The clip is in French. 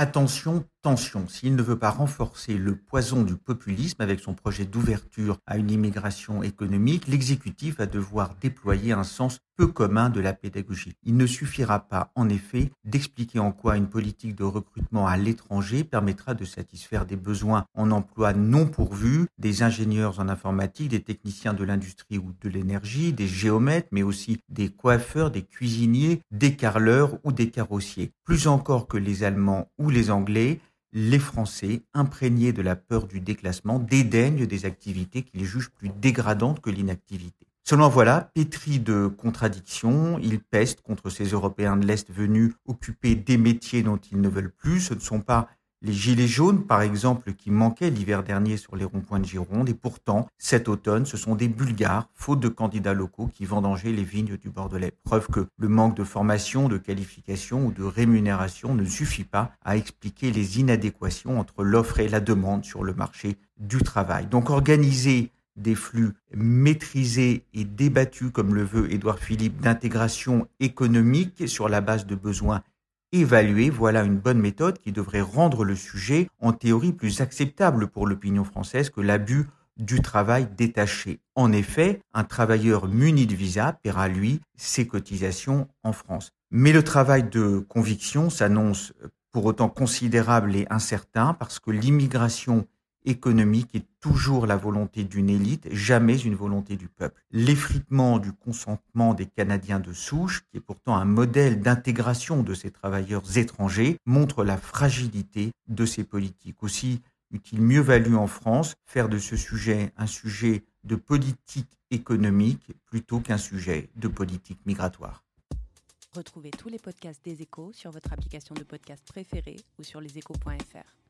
Attention, tension, s'il ne veut pas renforcer le poison du populisme avec son projet d'ouverture à une immigration économique, l'exécutif va devoir déployer un sens peu commun de la pédagogie. Il ne suffira pas, en effet, d'expliquer en quoi une politique de recrutement à l'étranger permettra de satisfaire des besoins en emploi non pourvus, des ingénieurs en informatique, des techniciens de l'industrie ou de l'énergie, des géomètres, mais aussi des coiffeurs, des cuisiniers, des carleurs ou des carrossiers. Plus encore que les Allemands ou les Anglais, les Français, imprégnés de la peur du déclassement, dédaignent des activités qu'ils jugent plus dégradantes que l'inactivité. Selon voilà, pétri de contradictions, il peste contre ces Européens de l'Est venus occuper des métiers dont ils ne veulent plus. Ce ne sont pas les gilets jaunes, par exemple, qui manquaient l'hiver dernier sur les ronds-points de Gironde, et pourtant, cet automne, ce sont des Bulgares, faute de candidats locaux, qui vendangeaient les vignes du Bordelais. Preuve que le manque de formation, de qualification ou de rémunération ne suffit pas à expliquer les inadéquations entre l'offre et la demande sur le marché du travail. Donc organiser des flux maîtrisés et débattus, comme le veut Édouard Philippe, d'intégration économique sur la base de besoins évaluer, voilà une bonne méthode qui devrait rendre le sujet en théorie plus acceptable pour l'opinion française que l'abus du travail détaché. En effet, un travailleur muni de visa paiera, lui, ses cotisations en France. Mais le travail de conviction s'annonce pour autant considérable et incertain parce que l'immigration économique est toujours la volonté d'une élite, jamais une volonté du peuple. L'effritement du consentement des Canadiens de souche, qui est pourtant un modèle d'intégration de ces travailleurs étrangers, montre la fragilité de ces politiques. Aussi eût-il mieux valu en France faire de ce sujet un sujet de politique économique plutôt qu'un sujet de politique migratoire. Retrouvez tous les podcasts des échos sur votre application de podcast préférée ou sur leséchos.fr.